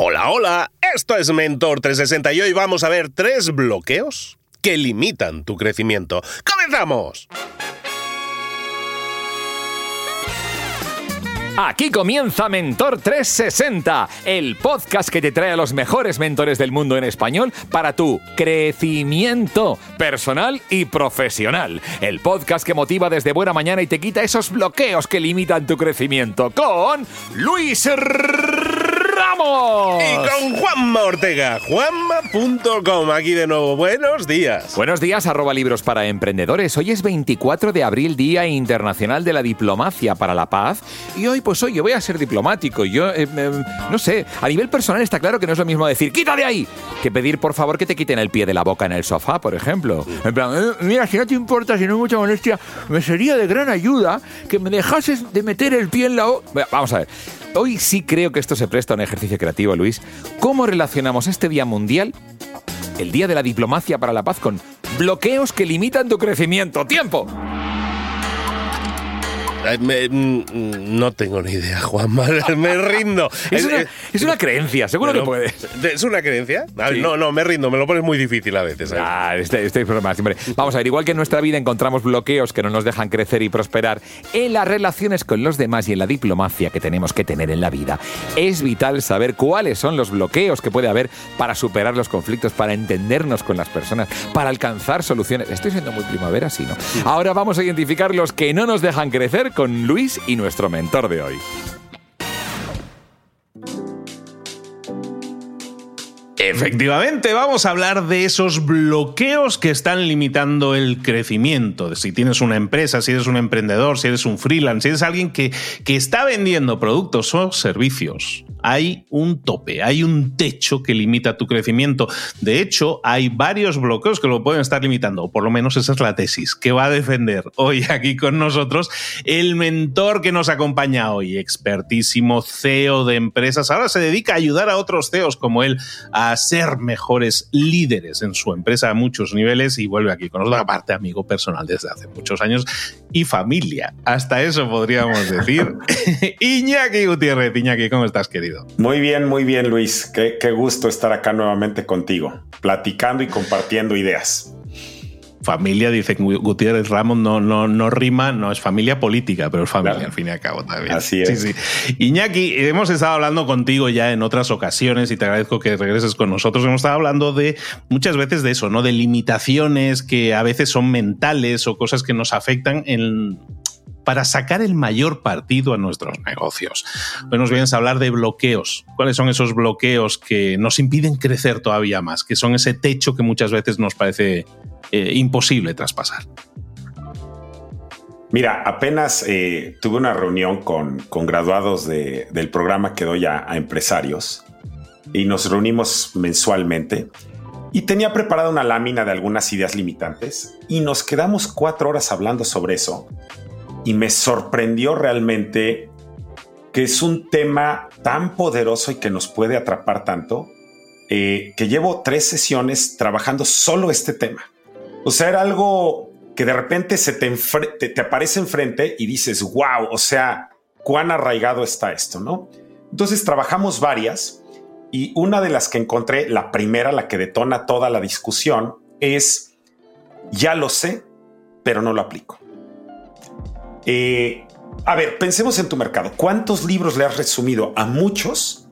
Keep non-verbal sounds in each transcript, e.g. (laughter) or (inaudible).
Hola, hola, esto es Mentor 360 y hoy vamos a ver tres bloqueos que limitan tu crecimiento. ¡Comenzamos! Aquí comienza Mentor 360, el podcast que te trae a los mejores mentores del mundo en español para tu crecimiento personal y profesional. El podcast que motiva desde buena mañana y te quita esos bloqueos que limitan tu crecimiento con Luis Ramos. Y con Juanma Ortega, juanma.com, aquí de nuevo. Buenos días. Buenos días, arroba libros para emprendedores. Hoy es 24 de abril, Día Internacional de la Diplomacia para la Paz. Y hoy, pues hoy yo voy a ser diplomático. Yo, eh, eh, no sé, a nivel personal está claro que no es lo mismo decir ¡quita de ahí! que pedir por favor que te quiten el pie de la boca en el sofá, por ejemplo. En plan, "Eh, mira, si no te importa, si no hay mucha molestia, me sería de gran ayuda que me dejases de meter el pie en la boca. Vamos a ver. Hoy sí creo que esto se presta a un ejercicio creativo, Luis. ¿Cómo relacionamos este Día Mundial, el Día de la Diplomacia para la Paz, con bloqueos que limitan tu crecimiento? ¡Tiempo! Eh, me- mm, no tengo ni idea, Juanma. (laughs) Me rindo. Es una, eh, es una creencia, seguro que puedes. ¿Es una creencia? A ver, Sí. No, no, me rindo. Me lo pones muy difícil a veces. ¿sabes? Ah, este, este es problema siempre. Vamos a ver, igual que en nuestra vida encontramos bloqueos que no nos dejan crecer y prosperar, en las relaciones con los demás y en la diplomacia que tenemos que tener en la vida, es vital saber cuáles son los bloqueos que puede haber para superar los conflictos, para entendernos con las personas, para alcanzar soluciones. Estoy siendo muy primavera, sí, ¿no? Ahora vamos a identificar los que no nos dejan crecer con Luis y nuestro mentor de hoy. Efectivamente, vamos a hablar de esos bloqueos que están limitando el crecimiento. Si tienes una empresa, si eres un emprendedor, si eres un freelance, si eres alguien que, que está vendiendo productos o servicios, hay un tope, hay un techo que limita tu crecimiento. De hecho, hay varios bloqueos que lo pueden estar limitando, o por lo menos esa es la tesis que va a defender hoy aquí con nosotros el mentor que nos acompaña hoy, expertísimo CEO de empresas. Ahora se dedica a ayudar a otros CEOs como él a ser mejores líderes en su empresa a muchos niveles y vuelve aquí con nosotros, aparte amigo personal desde hace muchos años y familia. Hasta eso podríamos decir. (laughs) (laughs) Iñaki Gutiérrez, Iñaki, ¿cómo estás, querido? Muy bien, muy bien, Luis. Qué, qué gusto estar acá nuevamente contigo, platicando y compartiendo ideas. Familia, dice Gutiérrez Ramos, no, no, no rima, no es familia política, pero es familia Claro. al fin y al cabo también. Así es. Sí, sí. Iñaki, hemos estado hablando contigo ya en otras ocasiones y te agradezco que regreses con nosotros. Hemos estado hablando de muchas veces de eso, ¿no? De limitaciones que a veces son mentales o cosas que nos afectan en para sacar el mayor partido a nuestros negocios. Hoy nos vienes a hablar de bloqueos. ¿Cuáles son esos bloqueos que nos impiden crecer todavía más? Que son ese techo que muchas veces nos parece eh, imposible traspasar. Mira, apenas eh, tuve una reunión con, con graduados de- del programa que doy a, a empresarios y nos reunimos mensualmente y tenía preparada una lámina de algunas ideas limitantes y nos quedamos cuatro horas hablando sobre eso y me sorprendió realmente que es un tema tan poderoso y que nos puede atrapar tanto eh, que llevo tres sesiones trabajando solo este tema. O sea, era algo que de repente se te, te, te aparece enfrente y dices, wow, o sea, cuán arraigado está esto, ¿no? Entonces trabajamos varias y una de las que encontré, la primera, la que detona toda la discusión, es, ya lo sé, pero no lo aplico. Eh, a ver, pensemos en tu mercado. ¿Cuántos libros le has resumido a muchos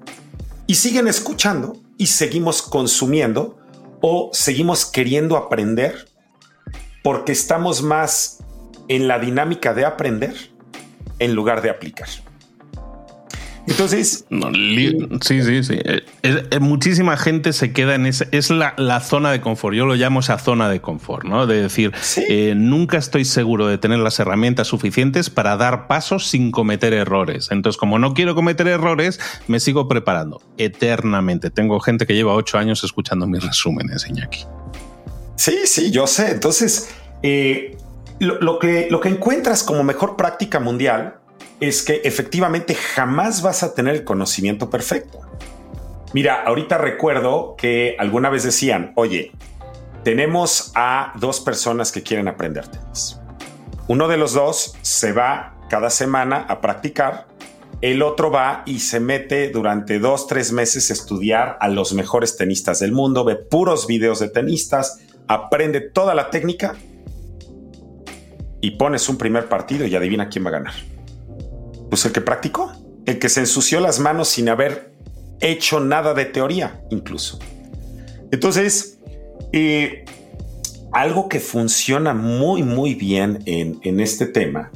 y siguen escuchando y seguimos consumiendo o seguimos queriendo aprender porque estamos más en la dinámica de aprender en lugar de aplicar? Entonces, No, sí, sí, sí. Eh, es- eh, muchísima gente se queda en esa. Es la, la zona de confort. Yo lo llamo esa zona de confort, ¿no? De decir, Sí. eh, nunca estoy seguro de tener las herramientas suficientes para dar pasos sin cometer errores. Entonces, como no quiero cometer errores, me sigo preparando eternamente. Tengo gente que lleva ocho años escuchando mis resúmenes, Iñaki. Sí, sí, yo sé. Entonces, eh, lo, lo que, lo que encuentras como mejor práctica mundial es que efectivamente jamás vas a tener el conocimiento perfecto. Mira, ahorita recuerdo que alguna vez decían, oye, tenemos a dos personas que quieren aprender tenis. Uno de los dos se va cada semana a practicar el otro va y se mete durante dos, tres meses a estudiar a los mejores tenistas del mundo, ve puros videos de tenistas, aprende toda la técnica y pones un primer partido y adivina quién va a ganar. Pues el que practicó, el que se ensució las manos sin haber hecho nada de teoría incluso. Entonces, eh, algo que funciona muy, muy bien en, en este tema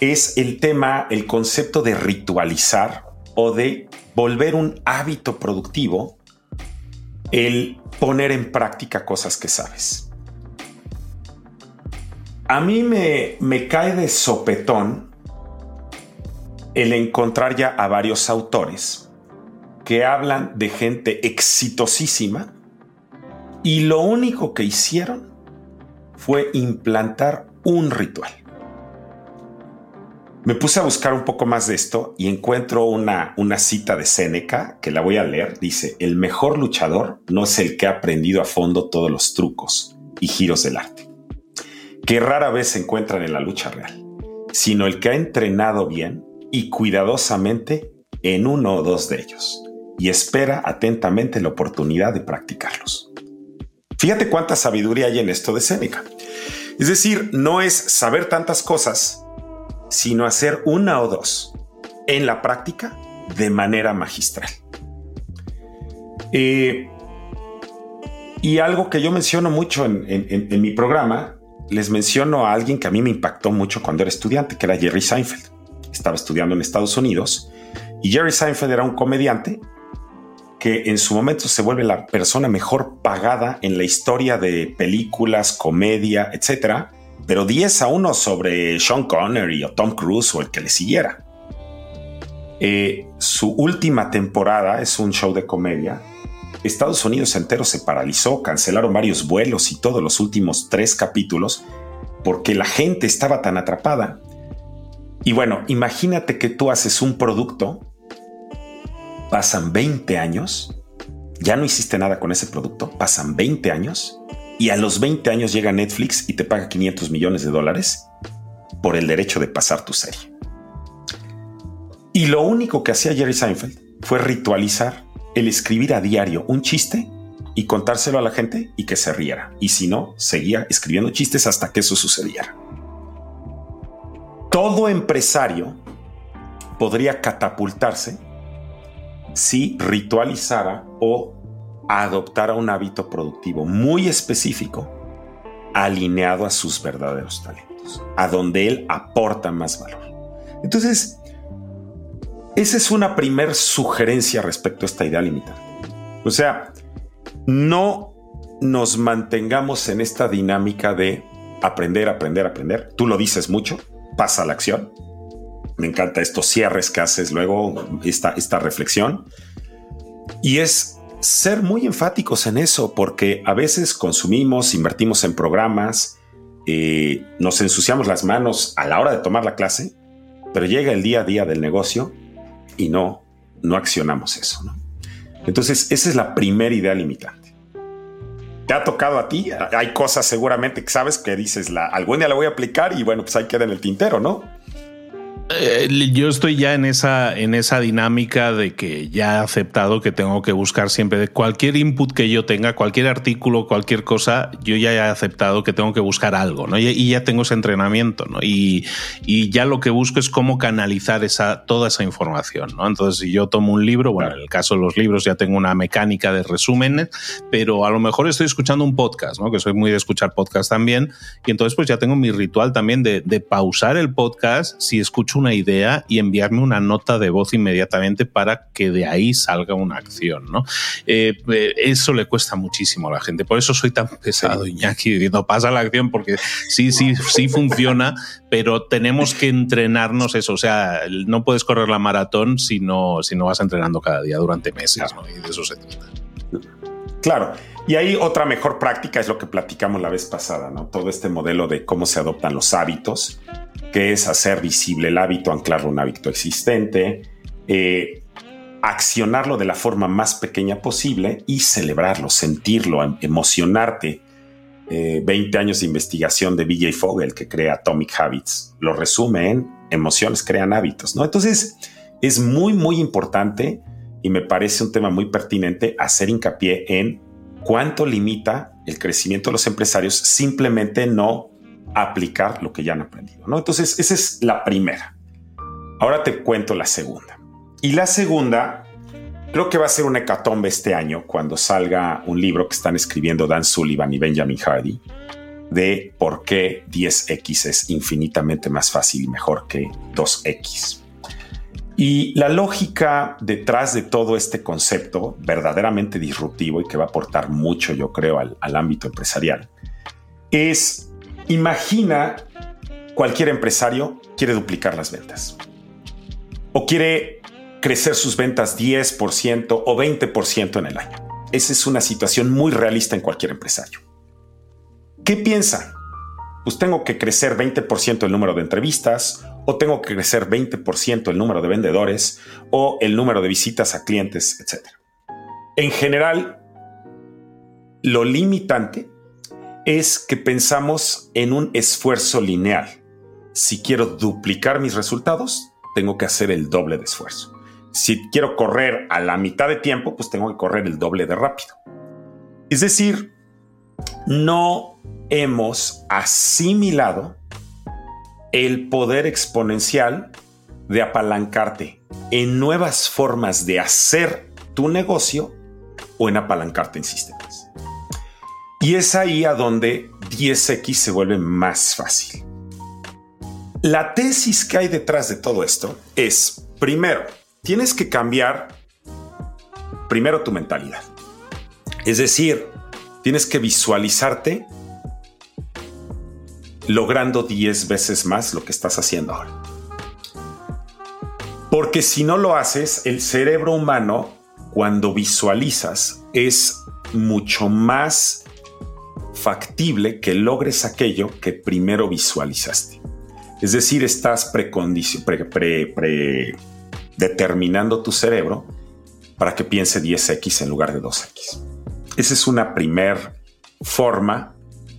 es el tema, el concepto de ritualizar o de volver un hábito productivo el poner en práctica cosas que sabes. A mí me, me cae de sopetón el encontrar ya a varios autores que hablan de gente exitosísima y lo único que hicieron fue implantar un ritual. Me puse a buscar un poco más de esto y encuentro una, una cita de Séneca que la voy a leer. Dice, el mejor luchador no es el que ha aprendido a fondo todos los trucos y giros del arte, que rara vez se encuentran en la lucha real, sino el que ha entrenado bien y cuidadosamente en uno o dos de ellos y espera atentamente la oportunidad de practicarlos. Fíjate cuánta sabiduría hay en esto de Séneca. Es decir, no es saber tantas cosas, sino hacer una o dos en la práctica de manera magistral. Eh, y algo que yo menciono mucho en, mi programa, les menciono a alguien que a mí me impactó mucho cuando era estudiante, que era Jerry Seinfeld. Estaba estudiando en Estados Unidos y Jerry Seinfeld era un comediante que en su momento se vuelve la persona mejor pagada en la historia de películas, comedia, etcétera pero 10 a 1 sobre Sean Connery o Tom Cruise o el que le siguiera. Eh, su última temporada es un show de comedia. Estados Unidos entero se paralizó, cancelaron varios vuelos y todos los últimos tres capítulos porque la gente estaba tan atrapada. Y bueno, imagínate que tú haces un producto, pasan 20 años, ya no hiciste nada con ese producto, pasan 20 años y a los 20 años llega Netflix y te paga 500 millones de dólares por el derecho de pasar tu serie. Y lo único que hacía Jerry Seinfeld fue ritualizar el escribir a diario un chiste y contárselo a la gente y que se riera. Y si no, seguía escribiendo chistes hasta que eso sucediera. Todo empresario podría catapultarse si ritualizara o adoptar un hábito productivo muy específico alineado a sus verdaderos talentos, a donde él aporta más valor. Entonces, esa es una primer sugerencia respecto a esta idea limitante. O sea, no nos mantengamos en esta dinámica de aprender, aprender, aprender. Tú lo dices mucho, pasa la acción. Me encanta estos cierres que haces luego, esta, esta reflexión. Y es ser muy enfáticos en eso, porque a veces consumimos, invertimos en programas, eh, nos ensuciamos las manos a la hora de tomar la clase, pero llega el día a día del negocio y no, no accionamos eso. Entonces, esa es la primera idea limitante. ¿Te ha tocado a ti? Hay cosas seguramente que sabes que dices, la, algún día la voy a aplicar y bueno, pues ahí queda en el tintero, ¿no? Eh, yo estoy ya en esa, en esa dinámica de que ya he aceptado que tengo que buscar siempre cualquier input que yo tenga, cualquier artículo, cualquier cosa, yo ya he aceptado que tengo que buscar algo, ¿no? Y, ya tengo ese entrenamiento, ¿no? Y, y, ya lo que busco es cómo canalizar esa, toda esa información, ¿no? Entonces, si yo tomo un libro, bueno, en el caso de los libros ya tengo una mecánica de resúmenes, pero a lo mejor estoy escuchando un podcast, ¿no? Que soy muy de escuchar podcast también, y entonces pues ya tengo mi ritual también de, de pausar el podcast si escucho una idea y enviarme una nota de voz inmediatamente para que de ahí salga una acción, ¿no? Eh, eh, eso le cuesta muchísimo a la gente. Por eso soy tan pesado, Iñaki, diciendo pasa la acción, porque sí, sí, sí funciona, pero tenemos que entrenarnos eso. O sea, no puedes correr la maratón si no, si no vas entrenando cada día durante meses, ¿no? Y de eso se trata. Claro. Y ahí otra mejor práctica es lo que platicamos la vez pasada, ¿no? Todo este modelo de cómo se adoptan los hábitos que es hacer visible el hábito, anclarlo a un hábito existente, eh, accionarlo de la forma más pequeña posible y celebrarlo, sentirlo, em, emocionarte. 20 eh, años de investigación de BJ Fogel que crea Atomic Habits lo resume en emociones crean hábitos, ¿no? Entonces, es muy, muy importante y me parece un tema muy pertinente hacer hincapié en cuánto limita el crecimiento de los empresarios simplemente no aplicar lo que ya han aprendido. ¿no? Entonces, esa es la primera. Ahora te cuento la segunda. Y la segunda, creo que va a ser una hecatombe este año cuando salga un libro que están escribiendo Dan Sullivan y Benjamin Hardy de por qué 10x es infinitamente más fácil y mejor que 2x. Y la lógica detrás de todo este concepto verdaderamente disruptivo y que va a aportar mucho, yo creo, al, al ámbito empresarial, es, imagina cualquier empresario quiere duplicar las ventas o quiere crecer sus ventas 10% o 20% en el año. Esa es una situación muy realista en cualquier empresario. ¿Qué piensa? Pues tengo que crecer 20% el número de entrevistas, o tengo que crecer 20% el número de vendedores, o el número de visitas a clientes, etc. En general, lo limitante es que pensamos en un esfuerzo lineal. Si quiero duplicar mis resultados, tengo que hacer el doble de esfuerzo. Si quiero correr a la mitad de tiempo, pues tengo que correr el doble de rápido. Es decir, no hemos asimilado el poder exponencial de apalancarte en nuevas formas de hacer tu negocio o en apalancarte en sistemas. Y es ahí a donde 10X se vuelve más fácil. La tesis que hay detrás de todo esto es, primero, tienes que cambiar primero tu mentalidad. Es decir, tienes que visualizarte logrando 10 veces más lo que estás haciendo ahora. Porque si no lo haces, el cerebro humano, cuando visualizas, es mucho más factible que logres aquello que primero visualizaste. Es decir, estás predeterminando tu cerebro para que piense 10x en lugar de 2x. Esa es una primer forma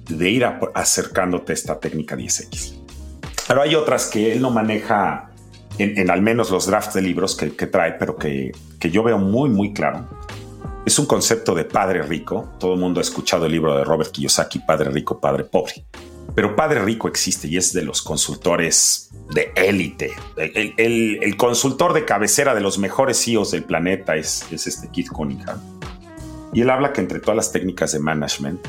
de ir acercándote a esta técnica 10X. Pero hay otras que él no maneja en, al menos los drafts de libros que, trae, pero que, que, yo veo muy, muy claro. Es un concepto de padre rico. Todo el mundo ha escuchado el libro de Robert Kiyosaki, Padre Rico, Padre Pobre. Pero Padre Rico existe y es de los consultores de élite. El, consultor de cabecera de los mejores CEOs del planeta es, es este Keith Cunningham. Y él habla que entre todas las técnicas de management,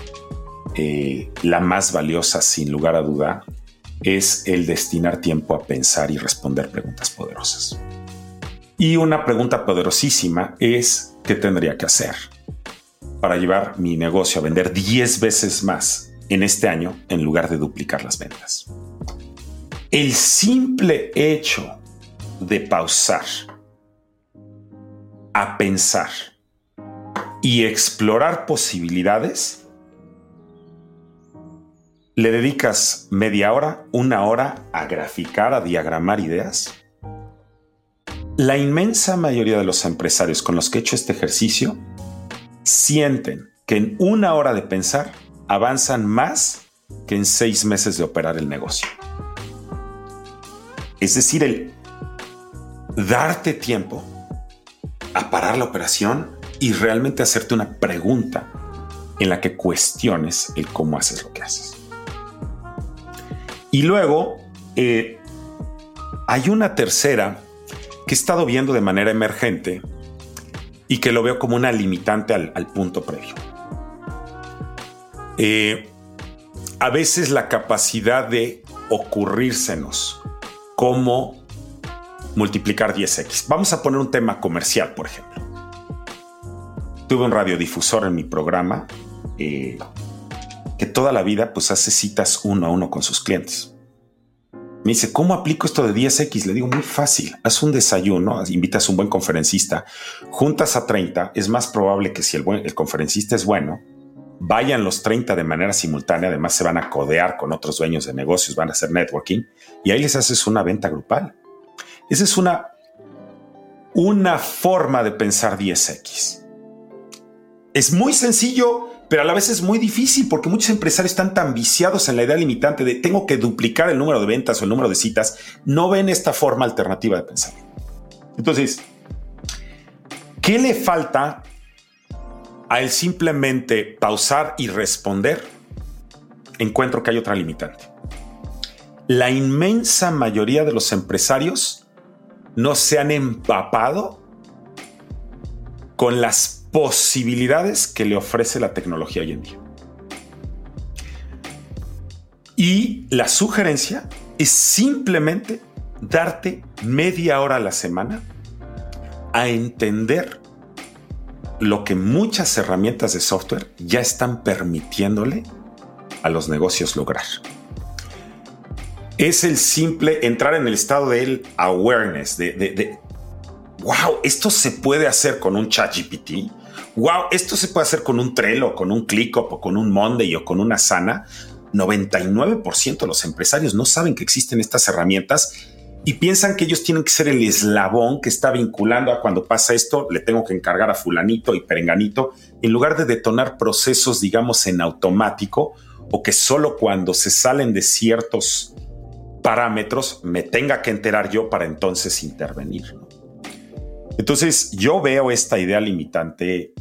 eh, la más valiosa, sin lugar a duda, es el destinar tiempo a pensar y responder preguntas poderosas. Y una pregunta poderosísima es, ¿qué tendría que hacer para llevar mi negocio a vender 10 veces más en este año en lugar de duplicar las ventas? El simple hecho de pausar a pensar y explorar posibilidades ¿Le dedicas media hora, una hora a graficar, a diagramar ideas? La inmensa mayoría de los empresarios con los que he hecho este ejercicio sienten que en una hora de pensar avanzan más que en seis meses de operar el negocio. Es decir, el darte tiempo a parar la operación y realmente hacerte una pregunta en la que cuestiones el cómo haces lo que haces. Y luego eh, hay una tercera que he estado viendo de manera emergente y que lo veo como una limitante al, punto previo. Eh, a veces la capacidad de ocurrírsenos cómo multiplicar 10x. Vamos a poner un tema comercial, por ejemplo. Tuve un radiodifusor en mi programa eh, que toda la vida pues hace citas uno a uno con sus clientes. Me dice, ¿cómo aplico esto de 10X? Le digo, muy fácil. Haz un desayuno, invitas a un buen conferencista, juntas a 30. Es más probable que si el, buen, el conferencista es bueno, vayan los 30 de manera simultánea. Además, se van a codear con otros dueños de negocios, van a hacer networking y ahí les haces una venta grupal. Esa es una, una forma de pensar 10X. Es muy sencillo pero a la vez es muy difícil porque muchos empresarios están tan viciados en la idea limitante de tengo que duplicar el número de ventas o el número de citas, no ven esta forma alternativa de pensar. Entonces, ¿qué le falta a él simplemente pausar y responder? Encuentro que hay otra limitante. La inmensa mayoría de los empresarios no se han empapado con las posibilidades que le ofrece la tecnología hoy en día. Y la sugerencia es simplemente darte media hora a la semana a entender lo que muchas herramientas de software ya están permitiéndole a los negocios lograr. Es el simple entrar en el estado del awareness, de, de, wow, esto se puede hacer con un chat GPT. Wow, esto se puede hacer con un Trello, con un ClickUp o con un Monday o con una Sana. 99% de los empresarios no saben que existen estas herramientas y piensan que ellos tienen que ser el eslabón que está vinculando a cuando pasa esto, le tengo que encargar a fulanito y perenganito, en lugar de detonar procesos, digamos, en automático o que solo cuando se salen de ciertos parámetros me tenga que enterar yo para entonces intervenir. Entonces yo veo esta idea limitante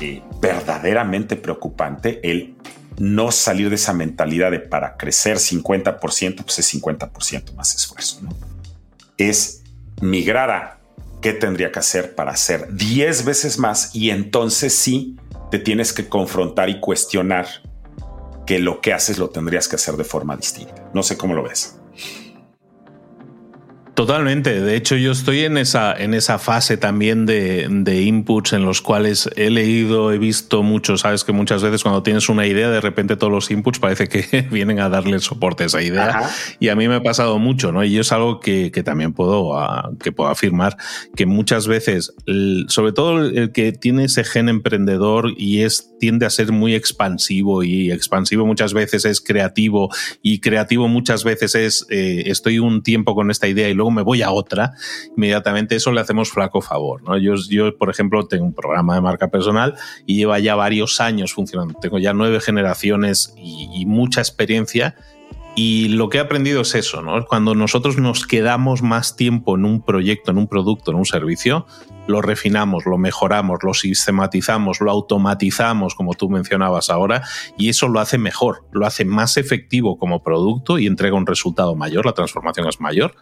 eh, verdaderamente preocupante, el no salir de esa mentalidad de para crecer 50%, pues es 50% más esfuerzo. Es migrar a qué tendría que hacer para hacer 10 veces más y entonces sí te tienes que confrontar y cuestionar que lo que haces lo tendrías que hacer de forma distinta. No sé cómo lo ves. Totalmente. De hecho, yo estoy en esa, en esa fase también de, de, inputs en los cuales he leído, he visto mucho. Sabes que muchas veces cuando tienes una idea, de repente todos los inputs parece que (laughs) vienen a darle soporte a esa idea. Y a mí me ha pasado mucho, ¿no? Y es algo que, que también puedo, ah, que puedo afirmar que muchas veces, sobre todo el que tiene ese gen emprendedor y es, tiende a ser muy expansivo y expansivo muchas veces es creativo y creativo muchas veces es eh, estoy un tiempo con esta idea y luego me voy a otra, inmediatamente eso le hacemos flaco favor. ¿no? Yo, yo, por ejemplo, tengo un programa de marca personal y lleva ya varios años funcionando. Tengo ya nueve generaciones y, mucha experiencia. Y lo que he aprendido es eso, ¿no? Cuando nosotros nos quedamos más tiempo en un proyecto, en un producto, en un servicio, lo refinamos, lo mejoramos, lo sistematizamos, lo automatizamos, como tú mencionabas ahora, y eso lo hace mejor, lo hace más efectivo como producto y entrega un resultado mayor, la transformación es mayor,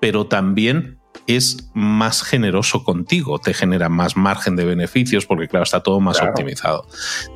pero también es más generoso contigo, te genera más margen de beneficios porque claro, está todo más optimizado.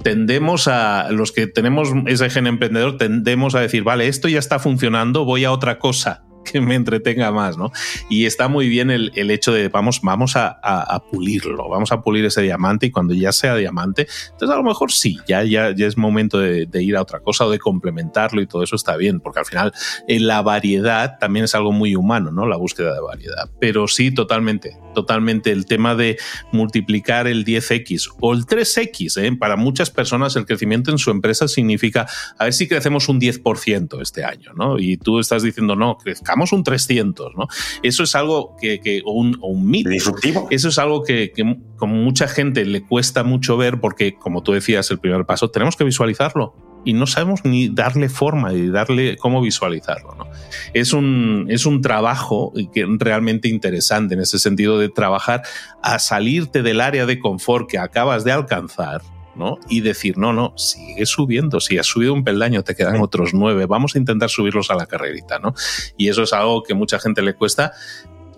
Tendemos a, los que tenemos ese gen emprendedor, tendemos a decir, vale, esto ya está funcionando, voy a otra cosa que me entretenga más, ¿no? Y está muy bien el, hecho de vamos, vamos a, pulirlo, vamos a pulir ese diamante y cuando ya sea diamante, entonces a lo mejor sí, ya, ya, ya es momento de, ir a otra cosa o de complementarlo y todo eso está bien, porque al final eh, la variedad también es algo muy humano, ¿no? La búsqueda de variedad. Pero sí, totalmente, totalmente el tema de multiplicar el 10x o el 3x, ¿eh? Para muchas personas el crecimiento en su empresa significa a ver si crecemos un 10% este año, ¿no? Y tú estás diciendo, no, crezca un 300, ¿no? Eso es algo que, un, un mito. Disruptivo. Eso es algo que, como mucha gente le cuesta mucho ver porque, como tú decías, el primer paso, tenemos que visualizarlo y no sabemos ni darle forma y darle cómo visualizarlo. ¿no? Es, un, es un trabajo que, realmente interesante en ese sentido de trabajar a salirte del área de confort que acabas de alcanzar ¿no? Y decir, no, no, sigue subiendo, si has subido un peldaño, te quedan otros nueve, vamos a intentar subirlos a la carrerita, ¿no? Y eso es algo que mucha gente le cuesta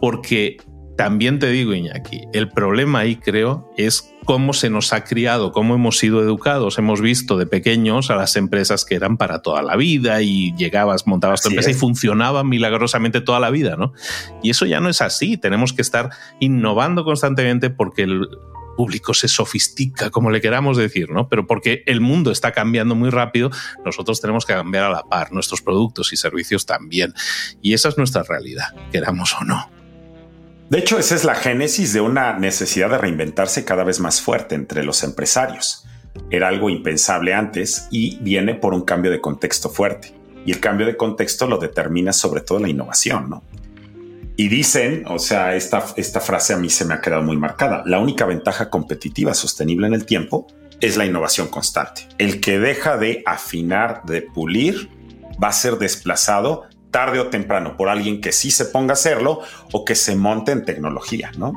porque también te digo, Iñaki, el problema ahí creo es cómo se nos ha criado, cómo hemos sido educados. Hemos visto de pequeños a las empresas que eran para toda la vida y llegabas, montabas tu empresa y funcionaban milagrosamente toda la vida, ¿no? Y eso ya no es así. Tenemos que estar innovando constantemente porque el, público se sofistica, como le queramos decir, ¿no? Pero porque el mundo está cambiando muy rápido, nosotros tenemos que cambiar a la par, nuestros productos y servicios también. Y esa es nuestra realidad, queramos o no. De hecho, esa es la génesis de una necesidad de reinventarse cada vez más fuerte entre los empresarios. Era algo impensable antes y viene por un cambio de contexto fuerte. Y el cambio de contexto lo determina sobre todo la innovación, ¿no? Y dicen, o sea, esta, esta frase a mí se me ha quedado muy marcada, la única ventaja competitiva sostenible en el tiempo es la innovación constante. El que deja de afinar, de pulir, va a ser desplazado tarde o temprano por alguien que sí se ponga a hacerlo o que se monte en tecnología, ¿no?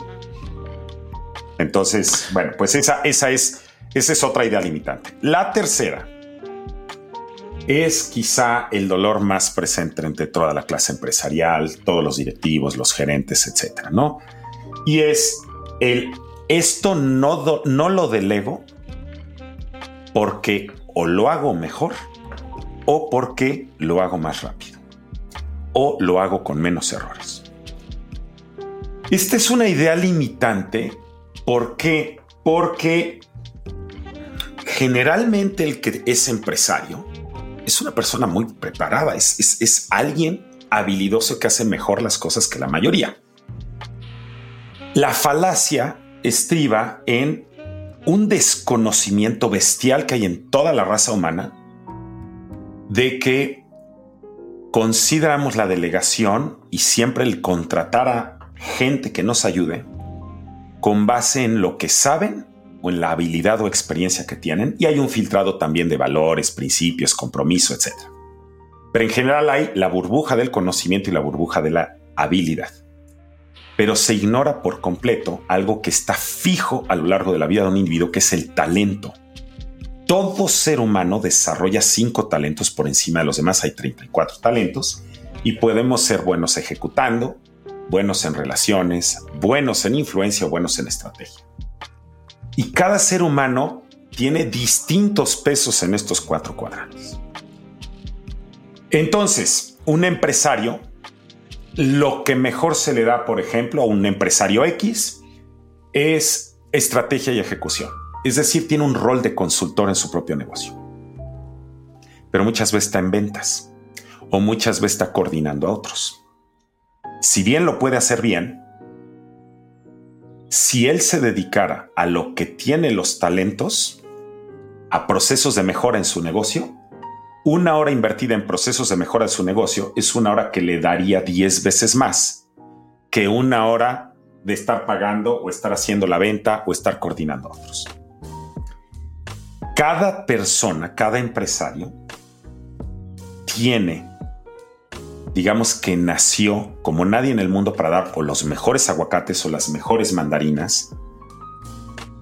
Entonces, bueno, pues esa, esa, es, esa es otra idea limitante. La tercera es quizá el dolor más presente entre toda la clase empresarial, todos los directivos, los gerentes, etcétera, ¿no? Y es el esto no, no lo delego porque o lo hago mejor o porque lo hago más rápido o lo hago con menos errores. Esta es una idea limitante. ¿Por qué? Porque generalmente el que es empresario es una persona muy preparada, es, es alguien habilidoso que hace mejor las cosas que la mayoría. La falacia estriba en un desconocimiento bestial que hay en toda la raza humana de que consideramos la delegación y siempre el contratar a gente que nos ayude con base en lo que saben o en la habilidad o experiencia que tienen y hay un filtrado también de valores, principios, compromiso, etc. Pero en general hay la burbuja del conocimiento y la burbuja de la habilidad. Pero se ignora por completo algo que está fijo a lo largo de la vida de un individuo, que es el talento todo ser humano desarrolla cinco talentos por encima de los demás. Hay 34 talentos y podemos ser buenos ejecutando, buenos en relaciones, buenos en influencia buenos en estrategia. Y cada ser humano tiene distintos pesos en estos cuatro cuadrantes. Entonces, un empresario, lo que mejor se le da, por ejemplo, a un empresario X es estrategia y ejecución es decir, tiene un rol de consultor en su propio negocio. Pero muchas veces está en ventas o muchas veces está coordinando a otros. Si bien lo puede hacer bien, si él se dedicara a lo que tiene los talentos, a procesos de mejora en su negocio, una hora invertida en procesos de mejora en su negocio es una hora que le daría 10 veces más que una hora de estar pagando o estar haciendo la venta o estar coordinando a otros cada persona, cada empresario tiene, digamos que nació como nadie en el mundo para dar o los mejores aguacates o las mejores mandarinas,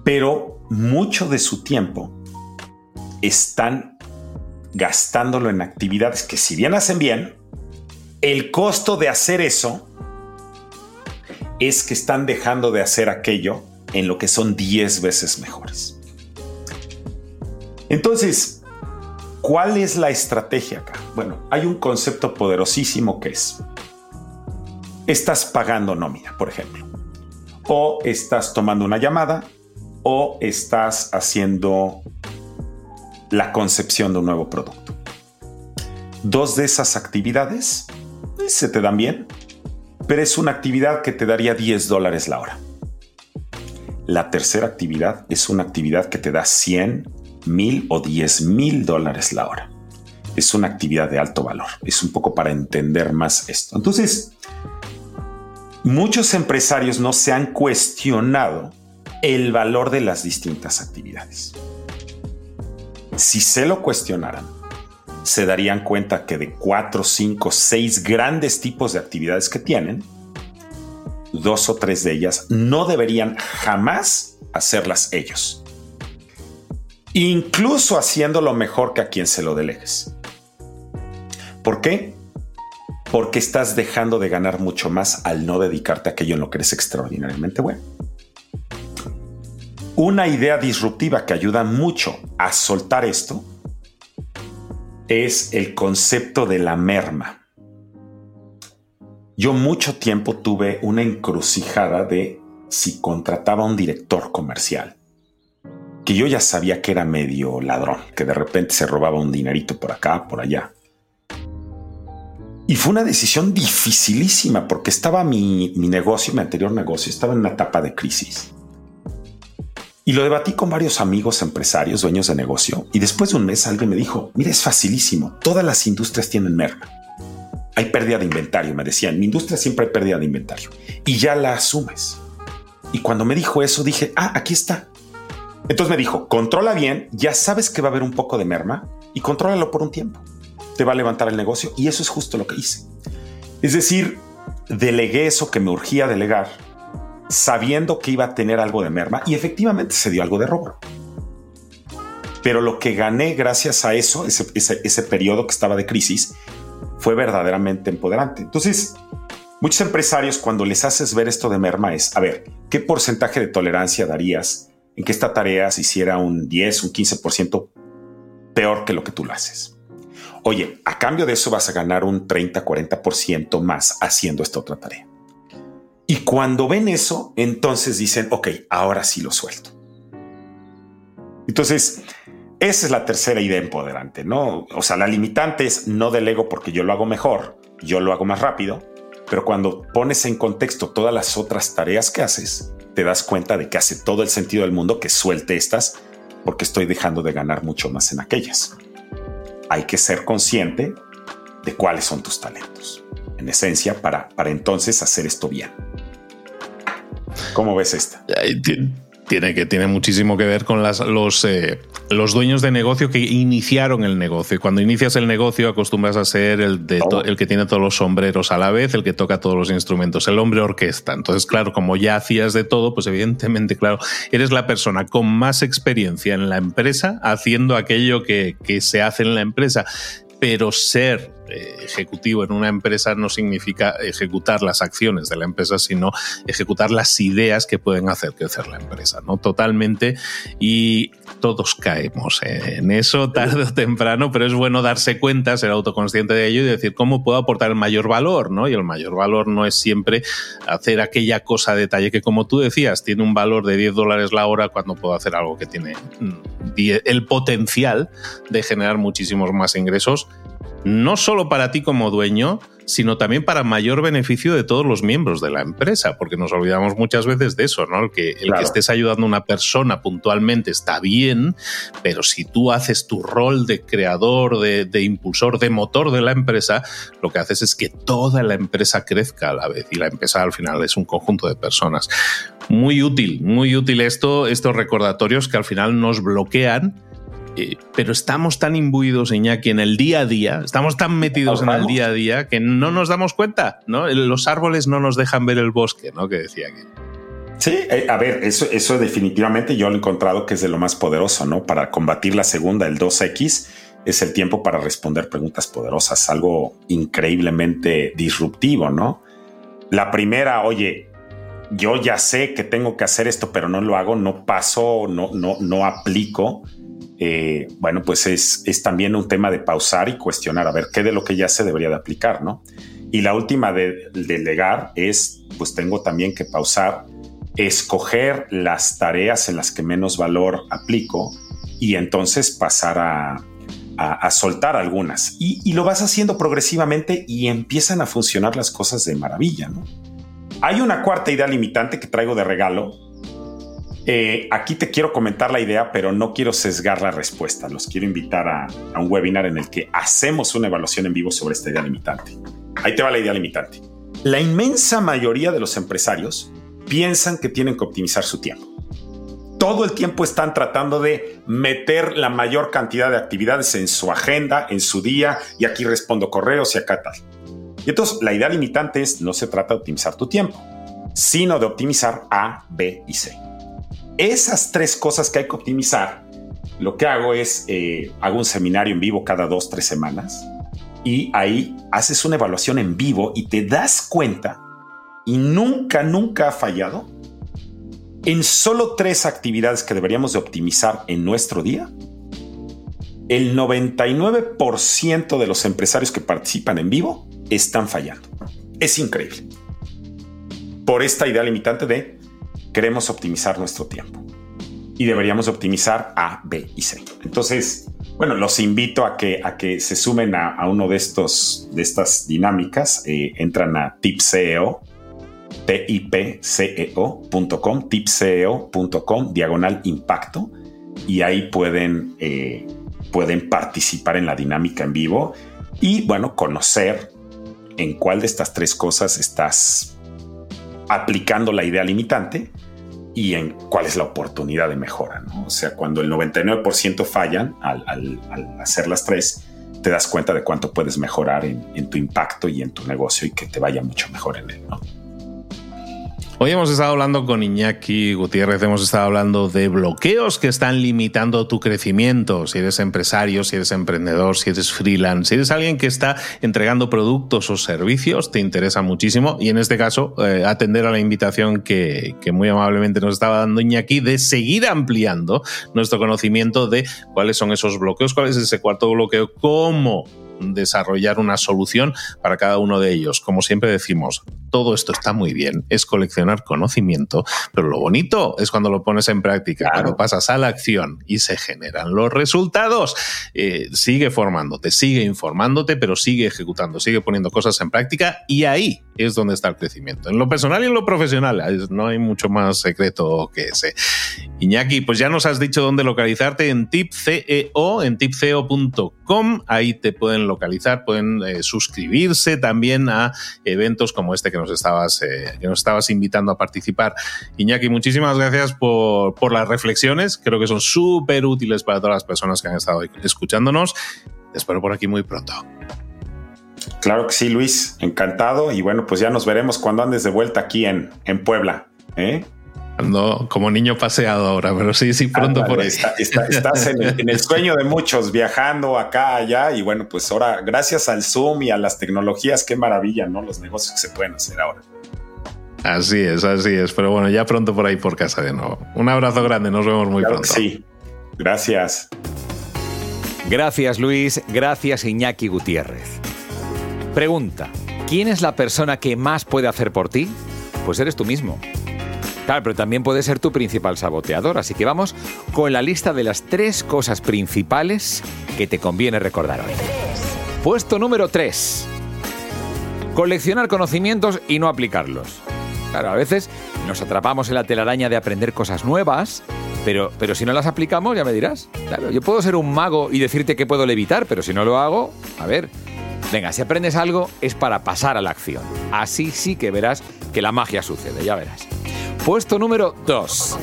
pero mucho de su tiempo están gastándolo en actividades que si bien hacen bien, el costo de hacer eso es que están dejando de hacer aquello en lo que son 10 veces mejores. Entonces, ¿cuál es la estrategia acá? Bueno, hay un concepto poderosísimo que es, estás pagando nómina, por ejemplo, o estás tomando una llamada, o estás haciendo la concepción de un nuevo producto. Dos de esas actividades eh, se te dan bien, pero es una actividad que te daría 10 dólares la hora. La tercera actividad es una actividad que te da 100 mil o diez mil dólares la hora. Es una actividad de alto valor. Es un poco para entender más esto. Entonces, muchos empresarios no se han cuestionado el valor de las distintas actividades. Si se lo cuestionaran, se darían cuenta que de cuatro, cinco, seis grandes tipos de actividades que tienen, dos o tres de ellas no deberían jamás hacerlas ellos incluso haciéndolo mejor que a quien se lo delegues. ¿Por qué? Porque estás dejando de ganar mucho más al no dedicarte a aquello en lo que eres extraordinariamente bueno. Una idea disruptiva que ayuda mucho a soltar esto es el concepto de la merma. Yo mucho tiempo tuve una encrucijada de si contrataba a un director comercial que yo ya sabía que era medio ladrón, que de repente se robaba un dinerito por acá, por allá. Y fue una decisión dificilísima porque estaba mi, negocio, mi anterior negocio, estaba en una etapa de crisis. Y lo debatí con varios amigos empresarios, dueños de negocio, y después de un mes alguien me dijo, mira, es facilísimo, todas las industrias tienen merma. Hay pérdida de inventario, me decían, mi industria siempre hay pérdida de inventario, y ya la asumes. Y cuando me dijo eso, dije, ah, aquí está, entonces me dijo, controla bien, ya sabes que va a haber un poco de merma y contrólalo por un tiempo. te va a levantar el negocio y eso es justo lo que hice. Es decir, delegué eso que me urgía delegar sabiendo que iba a tener algo de merma y efectivamente se dio algo de robo. Pero lo que gané gracias a eso, ese, ese, periodo que estaba de crisis, fue verdaderamente empoderante. Entonces, muchos empresarios cuando les haces ver esto de merma es, a ver, ¿qué porcentaje de tolerancia darías en que esta tarea se hiciera un 10, un 15% peor que lo que tú lo haces? Oye, a cambio de eso vas a ganar un 30, 40% más haciendo esta otra tarea. Y cuando ven eso, entonces dicen, ok, ahora sí lo suelto. Entonces, esa es la tercera idea empoderante, ¿no? O sea, la limitante es no delego porque yo lo hago mejor, yo lo hago más rápido, pero cuando pones en contexto todas las otras tareas que haces, te das cuenta de que hace todo el sentido del mundo que suelte estas porque estoy dejando de ganar mucho más en aquellas. Hay que ser consciente de cuáles son tus talentos, en esencia, para, para entonces hacer esto bien. ¿Cómo ves esta? Tiene, que, tiene muchísimo que ver con las, los, eh, los dueños de negocio que iniciaron el negocio. Cuando inicias el negocio acostumbras a ser el, de el que tiene todos los sombreros a la vez, el que toca todos los instrumentos, el hombre orquesta. Entonces, claro, como ya hacías de todo, pues evidentemente, claro, eres la persona con más experiencia en la empresa haciendo aquello que, que se hace en la empresa pero ser ejecutivo en una empresa no significa ejecutar las acciones de la empresa, sino ejecutar las ideas que pueden hacer crecer la empresa, ¿no? Totalmente. Y todos caemos en eso tarde o temprano, pero es bueno darse cuenta, ser autoconsciente de ello y decir cómo puedo aportar el mayor valor, ¿no? Y el mayor valor no es siempre hacer aquella cosa de detalle que, como tú decías, tiene un valor de 10 dólares la hora cuando puedo hacer algo que tiene el potencial de generar muchísimos más ingresos no solo para ti como dueño, sino también para mayor beneficio de todos los miembros de la empresa, porque nos olvidamos muchas veces de eso, ¿no? El que, el que estés ayudando a una persona puntualmente está bien, pero si tú haces tu rol de creador, de, de, impulsor, de motor de la empresa, lo que haces es que toda la empresa crezca a la vez y la empresa al final es un conjunto de personas. Muy útil, muy útil esto, estos recordatorios que al final nos bloquean eh, pero estamos tan imbuidos, Iñaki, en el día a día, estamos tan metidos en el día a día que no nos damos cuenta, ¿no? Los árboles no nos dejan ver el bosque, ¿no? Que decía que. Sí, eh, a ver, eso, eso definitivamente yo lo he encontrado que es de lo más poderoso, ¿no? Para combatir la segunda, el 2X, es el tiempo para responder preguntas poderosas, algo increíblemente disruptivo, ¿no? La primera, oye, yo ya sé que tengo que hacer esto, pero no lo hago, no paso, no, no, no aplico eh, bueno, pues es, también un tema de pausar y cuestionar, a ver, qué de lo que ya se debería de aplicar, ¿no? Y la última de delegar es, pues tengo también que pausar, escoger las tareas en las que menos valor aplico y entonces pasar a, a, soltar algunas. Y, y, lo vas haciendo progresivamente y empiezan a funcionar las cosas de maravilla, ¿no? Hay una cuarta idea limitante que traigo de regalo, eh, aquí te quiero comentar la idea, pero no quiero sesgar la respuesta. Los quiero invitar a, un webinar en el que hacemos una evaluación en vivo sobre esta idea limitante. Ahí te va la idea limitante. La inmensa mayoría de los empresarios piensan que tienen que optimizar su tiempo. Todo el tiempo están tratando de meter la mayor cantidad de actividades en su agenda, en su día, y aquí respondo correos y acá tal. Y entonces la idea limitante es, no se trata de optimizar tu tiempo, sino de optimizar A, B y C esas tres cosas que hay que optimizar, lo que hago es, eh, hago un seminario en vivo cada dos, tres semanas y ahí haces una evaluación en vivo y te das cuenta y nunca, nunca ha fallado en solo tres actividades que deberíamos de optimizar en nuestro día. El 99% de los empresarios que participan en vivo están fallando. Es increíble. Por esta idea limitante de queremos optimizar nuestro tiempo y deberíamos optimizar A, B y C. Entonces, bueno, los invito a que, a que se sumen a, uno de estos de estas dinámicas. Eh, entran a tipseo, tipceo.com, tipseo.com, diagonal impacto, y ahí pueden, eh, pueden participar en la dinámica en vivo y, bueno, conocer en cuál de estas tres cosas estás aplicando la idea limitante y en cuál es la oportunidad de mejora. ¿no? O sea, cuando el 99% fallan al, hacer las tres, te das cuenta de cuánto puedes mejorar en, en tu impacto y en tu negocio y que te vaya mucho mejor en él, ¿no? Hoy hemos estado hablando con Iñaki Gutiérrez, hemos estado hablando de bloqueos que están limitando tu crecimiento. Si eres empresario, si eres emprendedor, si eres freelance, si eres alguien que está entregando productos o servicios, te interesa muchísimo. Y en este caso, eh, atender a la invitación que, que muy amablemente nos estaba dando Iñaki de seguir ampliando nuestro conocimiento de cuáles son esos bloqueos, cuál es ese cuarto bloqueo, cómo desarrollar una solución para cada uno de ellos. Como siempre decimos, todo esto está muy bien, es coleccionar conocimiento, pero lo bonito es cuando lo pones en práctica, cuando pasas a la acción y se generan los resultados. Eh, sigue formándote, sigue informándote, pero sigue ejecutando, sigue poniendo cosas en práctica y ahí es donde está el crecimiento. En lo personal y en lo profesional, no hay mucho más secreto que ese. Iñaki, pues ya nos has dicho dónde localizarte en tipceo, en tipceo.com, ahí te pueden localizar, pueden eh, suscribirse también a eventos como este que nos estabas, eh, que nos estabas invitando a participar. Iñaki, muchísimas gracias por, por las reflexiones, creo que son súper útiles para todas las personas que han estado escuchándonos. Te espero por aquí muy pronto. Claro que sí, Luis, encantado. Y bueno, pues ya nos veremos cuando andes de vuelta aquí en, en Puebla. ¿eh? Ando como niño paseado ahora, pero sí, sí, pronto por ahí. estás en el, sueño de muchos, viajando acá, allá, y bueno, pues ahora, gracias al Zoom y a las tecnologías, qué maravilla, ¿no? Los negocios que se pueden hacer ahora. Así es, así es. Pero bueno, ya pronto por ahí por casa de nuevo. Un abrazo grande, nos vemos muy pronto. Sí, gracias. Gracias, Luis. Gracias, Iñaki Gutiérrez. Pregunta: ¿Quién es la persona que más puede hacer por ti? Pues eres tú mismo. Claro, pero también puede ser tu principal saboteador. Así que vamos con la lista de las tres cosas principales que te conviene recordar hoy. Puesto número 3. Coleccionar conocimientos y no aplicarlos. Claro, a veces nos atrapamos en la telaraña de aprender cosas nuevas, pero, pero si no las aplicamos, ya me dirás. Claro, yo puedo ser un mago y decirte que puedo levitar, pero si no lo hago, a ver. Venga, si aprendes algo es para pasar a la acción. Así sí que verás que la magia sucede, ya verás. Puesto número 2.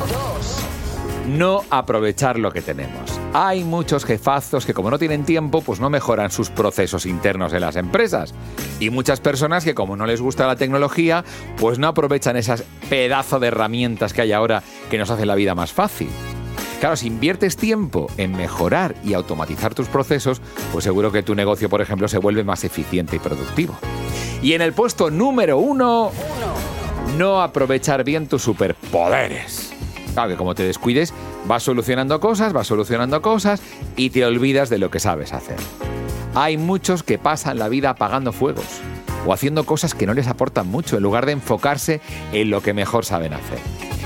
No aprovechar lo que tenemos. Hay muchos jefazos que como no tienen tiempo, pues no mejoran sus procesos internos en las empresas. Y muchas personas que como no les gusta la tecnología, pues no aprovechan esas pedazos de herramientas que hay ahora que nos hacen la vida más fácil. Claro, si inviertes tiempo en mejorar y automatizar tus procesos, pues seguro que tu negocio, por ejemplo, se vuelve más eficiente y productivo. Y en el puesto número uno no aprovechar bien tus superpoderes. Claro que como te descuides, vas solucionando cosas, vas solucionando cosas y te olvidas de lo que sabes hacer. Hay muchos que pasan la vida apagando fuegos o haciendo cosas que no les aportan mucho en lugar de enfocarse en lo que mejor saben hacer.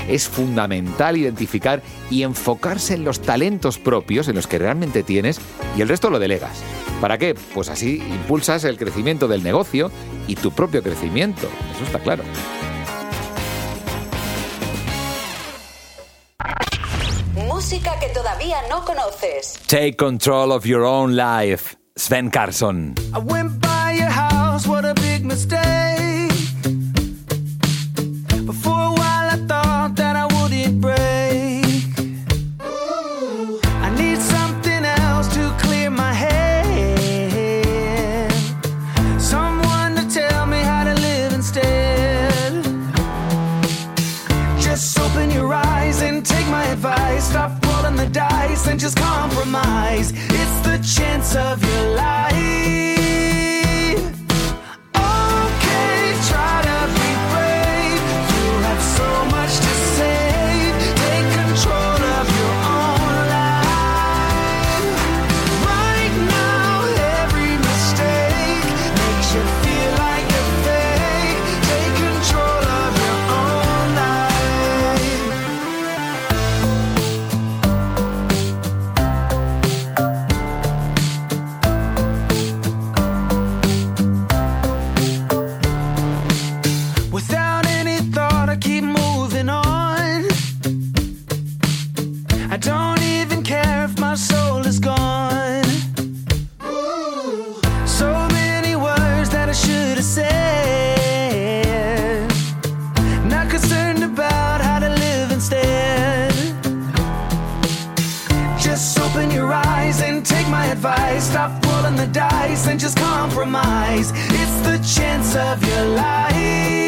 Es fundamental identificar y enfocarse en los talentos propios, en los que realmente tienes, y el resto lo delegas. ¿Para qué? Pues así impulsas el crecimiento del negocio y tu propio crecimiento. Eso está claro. Música que todavía no conoces. Take control of your own life. Sven Carson. I went by your house, what a big mistake. Advice. Stop rolling the dice and just compromise. It's the chance of your life.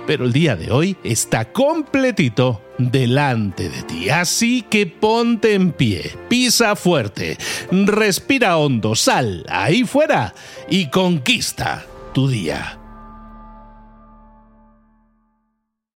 Pero el día de hoy está completito delante de ti. Así que ponte en pie, pisa fuerte, respira hondo, sal ahí fuera y conquista tu día.